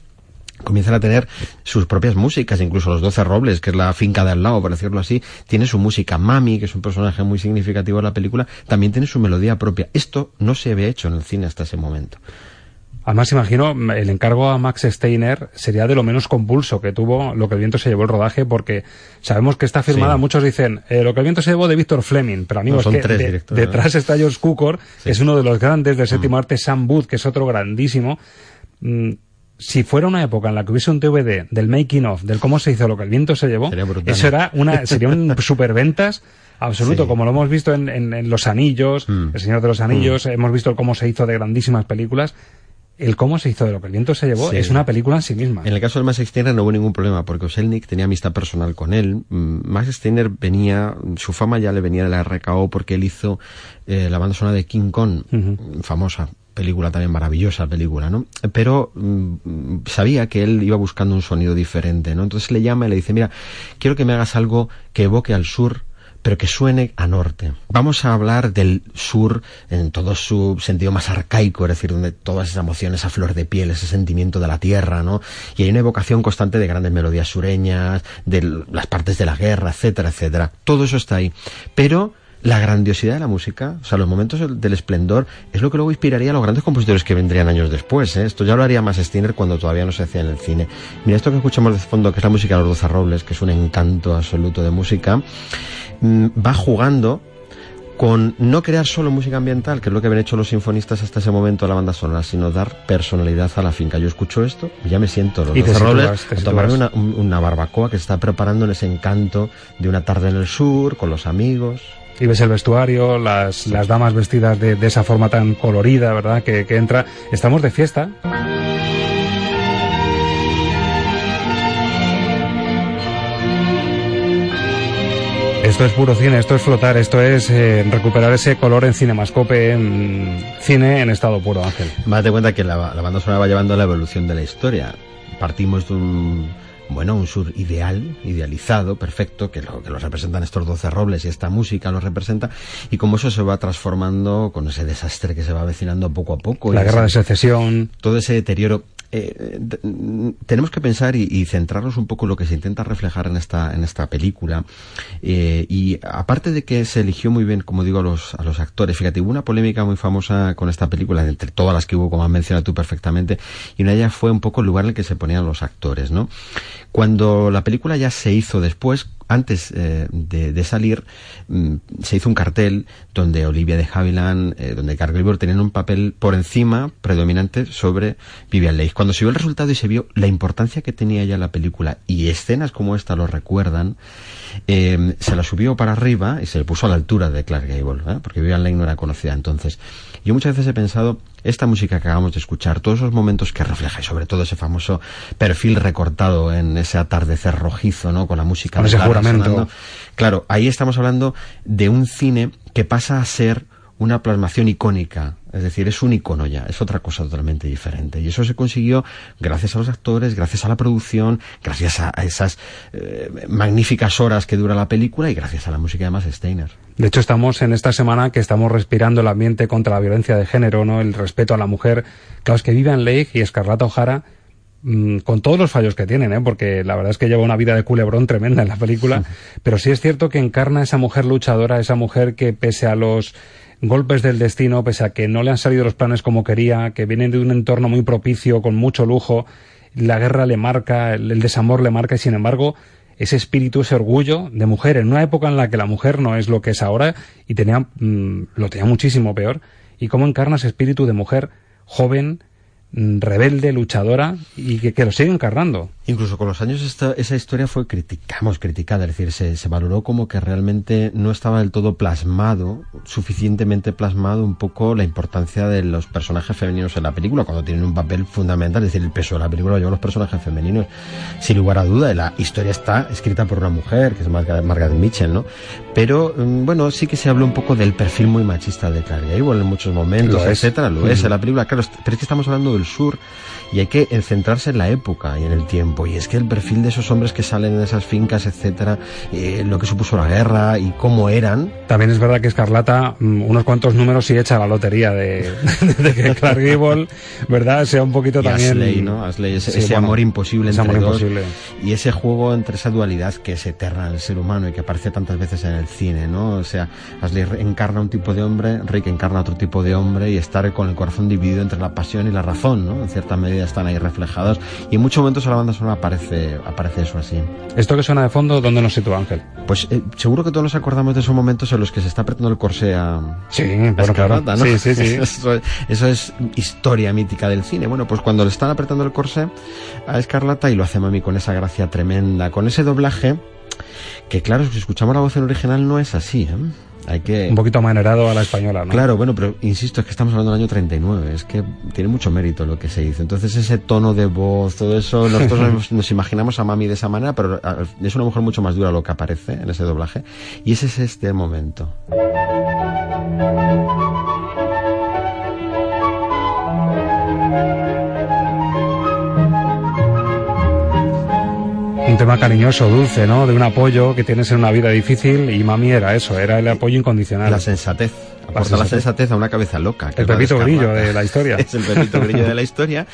comienzan a tener sus propias músicas, incluso los Doce Robles, que es la finca de al lado, por decirlo así, tiene su música. Mami, que es un personaje muy significativo de la película, también tiene su melodía propia. Esto no se había hecho en el cine hasta ese momento. Además, imagino, el encargo a Max Steiner sería de lo menos compulso que tuvo lo que el viento se llevó el rodaje, porque sabemos que está firmada, muchos dicen, eh, lo que el viento se llevó de Víctor Fleming, pero amigos, que detrás está George Cukor, que es uno de los grandes del séptimo mm. arte, Sam Booth, que es otro grandísimo. Mm, si fuera una época en la que hubiese un DVD del making of, del cómo se hizo lo que el viento se llevó, eso era una, sería un superventas absoluto, como lo hemos visto en, en, Los Anillos, mm. El Señor de los Anillos, hemos visto cómo se hizo de grandísimas películas el cómo se hizo de lo que el viento se llevó es una película en sí misma. En el caso de Max Steiner no hubo ningún problema porque Oselnik tenía amistad personal con él. Mm, Max Steiner venía, su fama ya le venía de la RKO porque él hizo eh, la banda sonora de King Kong, famosa película también maravillosa película, ¿no? Pero mm, sabía que él iba buscando un sonido diferente, ¿no? Entonces le llama y le dice, mira, quiero que me hagas algo que evoque al sur pero que suene a norte. Vamos a hablar del sur en todo su sentido más arcaico, es decir, donde todas esas emociones a flor de piel, ese sentimiento de la tierra, ¿no? Y hay una evocación constante de grandes melodías sureñas, de las partes de la guerra, etcétera, etcétera. Todo eso está ahí. Pero la grandiosidad de la música, o sea, los momentos del esplendor, es lo que luego inspiraría a los grandes compositores que vendrían años después. ¿eh? Esto ya lo haría más Steiner cuando todavía no se hacía en el cine. Mira, esto que escuchamos de fondo, que es la música de los Robles, que es un encanto absoluto de música, va jugando con no crear solo música ambiental, que es lo que habían hecho los sinfonistas hasta ese momento de la banda sonora, sino dar personalidad a la finca. Yo escucho esto y ya me siento los a tomarme una, una, barbacoa que se está preparando en ese encanto de una tarde en el sur, con los amigos. Y ves el vestuario, las, las damas vestidas de, de, esa forma tan colorida, ¿verdad? Que, que entra. Estamos de fiesta. Esto es puro cine, esto es flotar, esto es eh, recuperar ese color en cinemascope, en cine en estado puro, Ángel. Date cuenta que la, la banda sonora va llevando a la evolución de la historia. Partimos de un bueno, un sur ideal, idealizado, perfecto, que lo, que lo representan estos doce robles y esta música lo representa, y cómo eso se va transformando con ese desastre que se va avecinando poco a poco. La guerra de secesión. Todo ese deterioro eh, tenemos que pensar y, centrarnos un poco en lo que se intenta reflejar en esta, en esta película. Eh, y aparte de que se eligió muy bien, como digo, a los, a los actores, fíjate, hubo una polémica muy famosa con esta película, entre todas las que hubo, como has mencionado tú perfectamente, y una de ellas fue un poco el lugar en el que se ponían los actores, ¿no? Cuando la película ya se hizo después, antes eh, de, salir, mm, se hizo un cartel donde Olivia de Havilland, eh, donde Carl Gilbert tenían un papel por encima, predominante, sobre Vivian Leigh. Cuando se vio el resultado y se vio la importancia que tenía ya la película, y escenas como esta lo recuerdan, eh, se la subió para arriba y se le puso a la altura de Clark Gable, porque Vivian Leigh no era conocida entonces. Yo muchas veces he pensado, esta música que acabamos de escuchar, todos esos momentos que refleja, y sobre todo ese famoso perfil recortado en ese atardecer rojizo, ¿no? Con la música. Claro, ahí estamos hablando de un cine que pasa a ser una plasmación icónica, es decir, es un icono ya, es otra cosa totalmente diferente. Y eso se consiguió gracias a los actores, gracias a la producción, gracias a, esas eh, magníficas horas que dura la película y gracias a la música de Max Steiner. De hecho, estamos en esta semana que estamos respirando el ambiente contra la violencia de género, ¿no? El respeto a la mujer. Claro, es que Vivian Leigh y Escarlata O'Hara con todos los fallos que tienen, ¿eh? porque la verdad es que lleva una vida de culebrón tremenda en la película, pero sí es cierto que encarna esa mujer luchadora, esa mujer que pese a los golpes del destino, pese a que no le han salido los planes como quería, que vienen de un entorno muy propicio, con mucho lujo, la guerra le marca, el, desamor le marca y sin embargo ese espíritu, ese orgullo de mujer en una época en la que la mujer no es lo que es ahora y tenía, mm, lo tenía muchísimo peor, y cómo encarna ese espíritu de mujer joven, mm, rebelde, luchadora y que, que lo sigue encarnando. Incluso con los años esa historia fue criticamos, criticada, es decir, se, se, valoró como que realmente no estaba del todo plasmado, suficientemente plasmado un poco la importancia de los personajes femeninos en la película, cuando tienen un papel fundamental, es decir, el peso de la película lo llevan los personajes femeninos, sin lugar a duda, la historia está escrita por una mujer, que es Margaret Mitchell, ¿no? Pero, mm, bueno, sí que se habló un poco del perfil muy machista de Clary Igual en muchos momentos, etcétera, lo es en la película, claro, pero es que estamos hablando del sur, y hay que centrarse en la época y en el tiempo y es que el perfil de esos hombres que salen en esas fincas, etcétera, eh, lo que supuso la guerra y cómo eran. También es verdad que Escarlata, mm, unos cuantos números y echa la lotería de, que Clark Gable, ¿verdad? Sea un poquito también. Asley, ¿no? Asley, ese, amor imposible entre dos. Y ese juego entre esa dualidad que es eterna en el ser humano y que aparece tantas veces en el cine, ¿no? O sea, Asley encarna un tipo de hombre, Rick encarna otro tipo de hombre y estar con el corazón dividido entre la pasión y la razón, ¿no? En cierta medida están ahí reflejados. Y en muchos momentos a la banda sonora aparece, aparece eso así. ¿Esto que suena de fondo, dónde nos sitúa Ángel? Pues eh, seguro que todos nos acordamos de esos momentos en los que se está apretando el corsé a... Sí, bueno, claro. ¿no? Sí, sí, sí. eso, es historia mítica del cine. Bueno, pues cuando le están apretando el corsé a Escarlata y lo hace Mami con esa gracia tremenda, con ese doblaje, que claro, si escuchamos la voz en original no es así, ¿eh? Hay que... Un poquito manerado a la española, ¿no? Claro, bueno, pero insisto, es que estamos hablando del año 39, es que tiene mucho mérito lo que se dice. Entonces ese tono de voz, todo eso, nosotros nos, imaginamos a Mami de esa manera, pero es una mujer mucho más dura lo que aparece en ese doblaje. Y ese es este momento. Un tema cariñoso, dulce, ¿no? De un apoyo que tienes en una vida difícil y mami era eso, era el apoyo incondicional. La sensatez aporta la sensatez a una cabeza loca. El pepito grillo de la historia. es el pepito grillo de la historia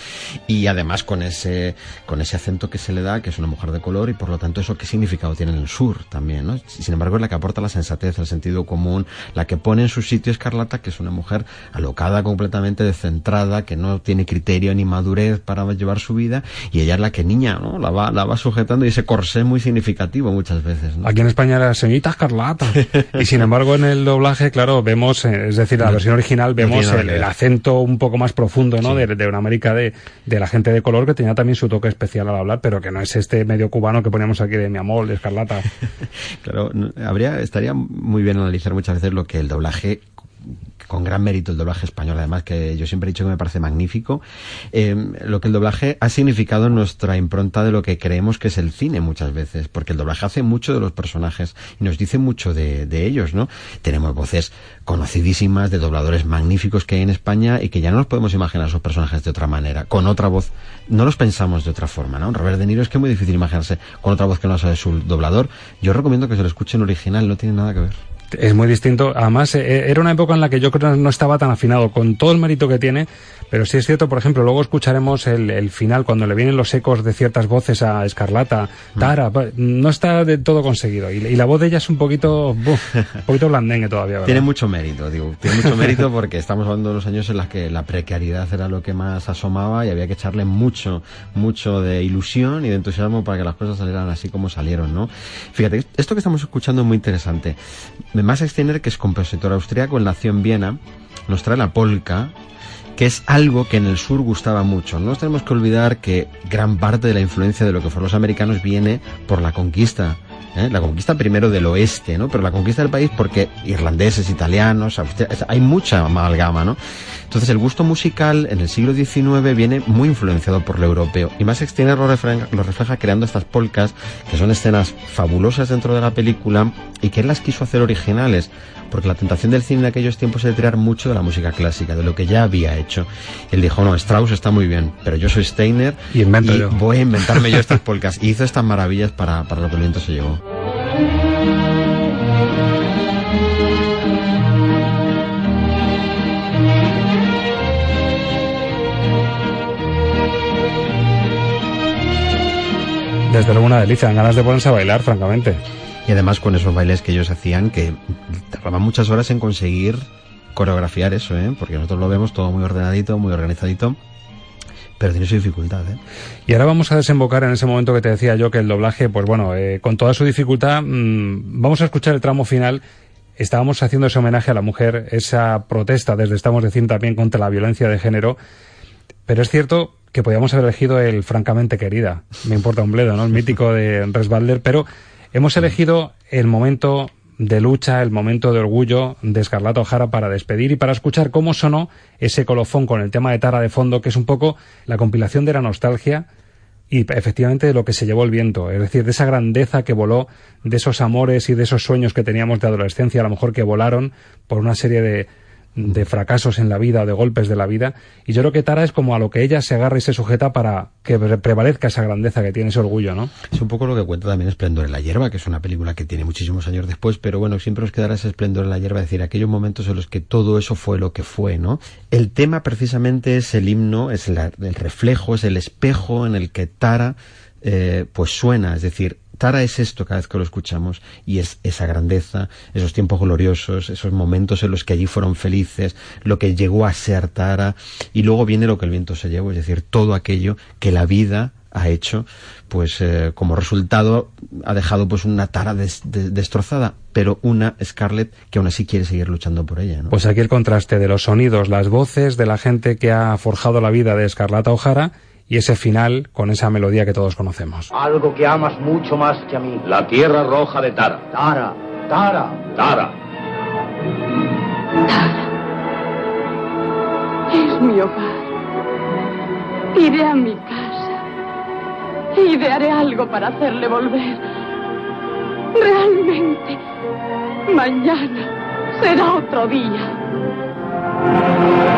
y además con ese con ese acento que se le da, que es una mujer de color y por lo tanto eso qué significado tiene en el sur también, ¿no? Sin embargo es la que aporta la sensatez, el sentido común, la que pone en su sitio Escarlata, que es una mujer alocada completamente, descentrada, que no tiene criterio ni madurez para llevar su vida y ella es la que niña, ¿no? La va, la va sujetando y ese corsé muy significativo muchas veces. Aquí en España era señorita Escarlata y sin embargo en el doblaje, claro, vemos es decir, en la versión original vemos el, acento un poco más profundo, ¿no? De, una América de, la gente de color que tenía también su toque especial al hablar, pero que no es este medio cubano que poníamos aquí de mi amor, de escarlata. claro, habría, estaría muy bien analizar muchas veces lo que el doblaje con gran mérito el doblaje español, además que yo siempre he dicho que me parece magnífico, eh, lo que el doblaje ha significado en nuestra impronta de lo que creemos que es el cine muchas veces, porque el doblaje hace mucho de los personajes y nos dice mucho de, ellos, ¿no? Tenemos voces conocidísimas de dobladores magníficos que hay en España y que ya no nos podemos imaginar esos personajes de otra manera, con otra voz, no los pensamos de otra forma, ¿no? Robert De Niro es que es muy difícil imaginarse con otra voz que no sea de su doblador. Yo recomiendo que se lo escuchen original, no tiene nada que ver. Es muy distinto. Además, eh, era una época en la que yo creo que no estaba tan afinado, con todo el mérito que tiene, pero sí es cierto, por ejemplo, luego escucharemos el, el final, cuando le vienen los ecos de ciertas voces a Escarlata, Mm. Tara, no está de todo conseguido. Y, y la voz de ella es un poquito, buf, un poquito blandengue todavía, ¿verdad? Tiene mucho mérito, digo, tiene mucho mérito porque estamos hablando de los años en los que la precariedad era lo que más asomaba y había que echarle mucho, mucho de ilusión y de entusiasmo para que las cosas salieran así como salieron, ¿no? Fíjate, esto que estamos escuchando es muy interesante. Max Steiner, que es compositor austriaco, él nació en Viena, nos trae la polka, que es algo que en el sur gustaba mucho. No nos tenemos que olvidar que gran parte de la influencia de lo que fueron los americanos viene por la conquista. ¿Eh? La conquista primero del oeste, ¿no? Pero la conquista del país porque irlandeses, italianos, hay mucha amalgama, ¿no? Entonces el gusto musical en el siglo XIX viene muy influenciado por lo europeo. Y Max Steiner lo refleja, lo refleja creando estas polcas, que son escenas fabulosas dentro de la película y que él las quiso hacer originales porque la tentación del cine en aquellos tiempos era tirar mucho de la música clásica, de lo que ya había hecho. Él dijo, no, Strauss está muy bien, pero yo soy Steiner Y yo. voy a inventarme yo estas polcas. Y hizo estas maravillas para, para lo que el viento se llevó. Desde luego una delicia, ganas de ponerse a bailar, francamente. Y además con esos bailes que ellos hacían, que tardaban muchas horas en conseguir coreografiar eso, ¿eh? Porque nosotros lo vemos todo muy ordenadito, muy organizadito, pero tiene su dificultad, ¿eh? Y ahora vamos a desembocar en ese momento que te decía yo que el doblaje, pues bueno, eh, con toda su dificultad, mm, vamos a escuchar el tramo final. Estábamos haciendo ese homenaje a la mujer, esa protesta desde Estamos Decir también contra la violencia de género. Pero es cierto que podíamos haber elegido el francamente querida, me importa un bledo, ¿no? El mítico de Resbalder, pero hemos elegido el momento de lucha, el momento de orgullo de Escarlata O'Hara para despedir y para escuchar cómo sonó ese colofón con el tema de Tara de fondo, que es un poco la compilación de la nostalgia y efectivamente de lo que se llevó el viento, es decir, de esa grandeza que voló, de esos amores y de esos sueños que teníamos de adolescencia, a lo mejor que volaron por una serie de, de fracasos en la vida o de golpes de la vida. Y yo creo que Tara es como a lo que ella se agarra y se sujeta para que pre- prevalezca esa grandeza que tiene, ese orgullo, ¿no? Es un poco lo que cuenta también Esplendor en la hierba, que es una película que tiene muchísimos años después, pero bueno, siempre nos quedará ese esplendor en la hierba, es decir, aquellos momentos en los que todo eso fue lo que fue, ¿no? El tema precisamente es el himno, es el reflejo, es el espejo en el que Tara eh, pues suena, es decir, Tara es esto cada vez que lo escuchamos y es esa grandeza, esos tiempos gloriosos, esos momentos en los que allí fueron felices, lo que llegó a ser Tara y luego viene lo que el viento se llevó, es decir, todo aquello que la vida ha hecho, pues eh, como resultado ha dejado pues una Tara des- de- destrozada, pero una Scarlett que aún así quiere seguir luchando por ella, ¿no? Pues aquí el contraste de los sonidos, las voces de la gente que ha forjado la vida de Escarlata O'Hara y ese final con esa melodía que todos conocemos. Algo que amas mucho más que a mí. La tierra roja de Tara. Tara, Tara. Tara. Es mi hogar. Iré a mi casa. Y haré algo para hacerle volver. Realmente. Mañana será otro día.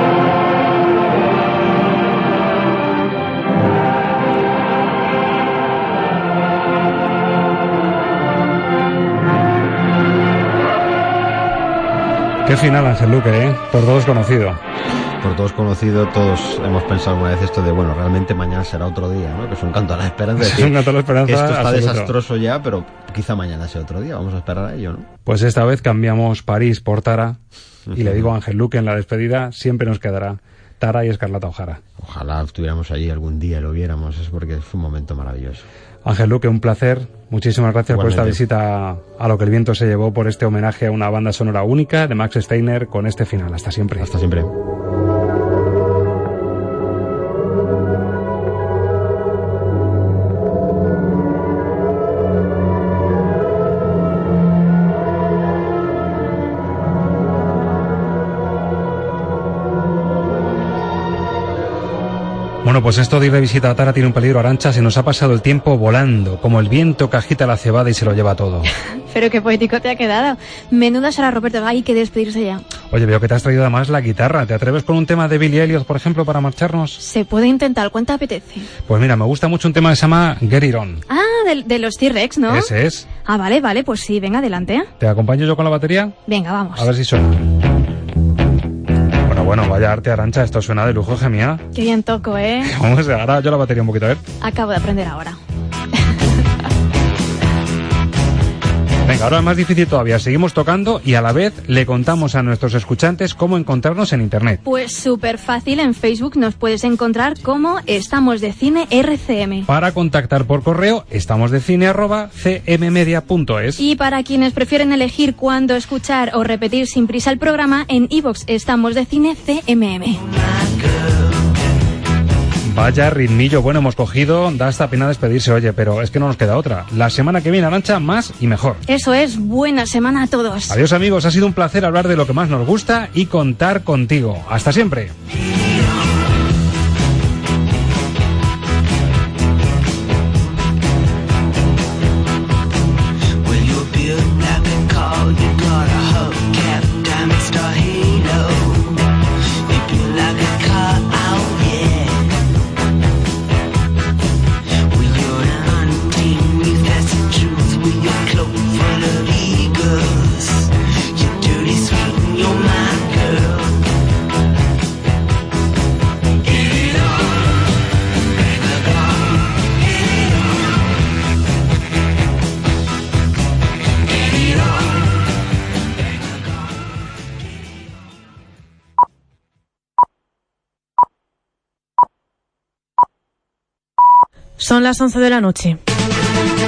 Qué final, Ángel Luque, ¿eh? Por todos conocido. Por todos conocido, todos hemos pensado alguna vez esto de, bueno, realmente mañana será otro día, ¿no? Que es un canto a la esperanza. Es un canto a la esperanza Esto está absoluto. desastroso ya, pero quizá mañana sea otro día. Vamos a esperar a ello, ¿no? Pues esta vez cambiamos París por Tara y le digo a Ángel Luque en la despedida, siempre nos quedará Tara y Escarlata O'Hara. Ojalá estuviéramos allí algún día y lo viéramos, es porque fue un momento maravilloso. Ángel Luque, un placer. Muchísimas gracias por esta visita a lo que el viento se llevó, por este homenaje a una banda sonora única de Max Steiner con este final. Hasta siempre. Hasta siempre. Bueno, pues esto de ir de visita a Tara tiene un peligro, Arancha. Se nos ha pasado el tiempo volando, como el viento que agita la cebada y se lo lleva todo. Pero qué poético te ha quedado. Menuda será Roberto, hay que despedirse ya. Oye, veo que te has traído además la guitarra. ¿Te atreves con un tema de Billy Elliot, por ejemplo, para marcharnos? Se puede intentar, ¿cuánto apetece? Pues mira, me gusta mucho un tema que se llama Get It On. Ah, de, de los T-Rex, ¿no? Ese es. Ah, vale, vale, pues sí, venga, adelante. ¿Te acompaño yo con la batería? Venga, vamos. A ver si suena. Bueno, vaya arte arancha, esto suena de lujo, gemía. Qué bien toco, ¿eh? Vamos a ahora yo la batería un poquito, a ver. Acabo de aprender ahora. Venga, ahora es más difícil todavía. Seguimos tocando y a la vez le contamos a nuestros escuchantes cómo encontrarnos en Internet. Pues súper fácil, en Facebook nos puedes encontrar como Estamos de Cine RCM. Para contactar por correo, estamos de cine arroba cmmedia.es. Y para quienes prefieren elegir cuándo escuchar o repetir sin prisa el programa, en iVoox Estamos de Cine CMM. Vaya ritmillo bueno hemos cogido, da hasta pena despedirse, oye, pero es que no nos queda otra. La semana que viene, Arancha, más y mejor. Eso es, buena semana a todos. Adiós amigos, ha sido un placer hablar de lo que más nos gusta y contar contigo. Hasta siempre. las 11 de la noche.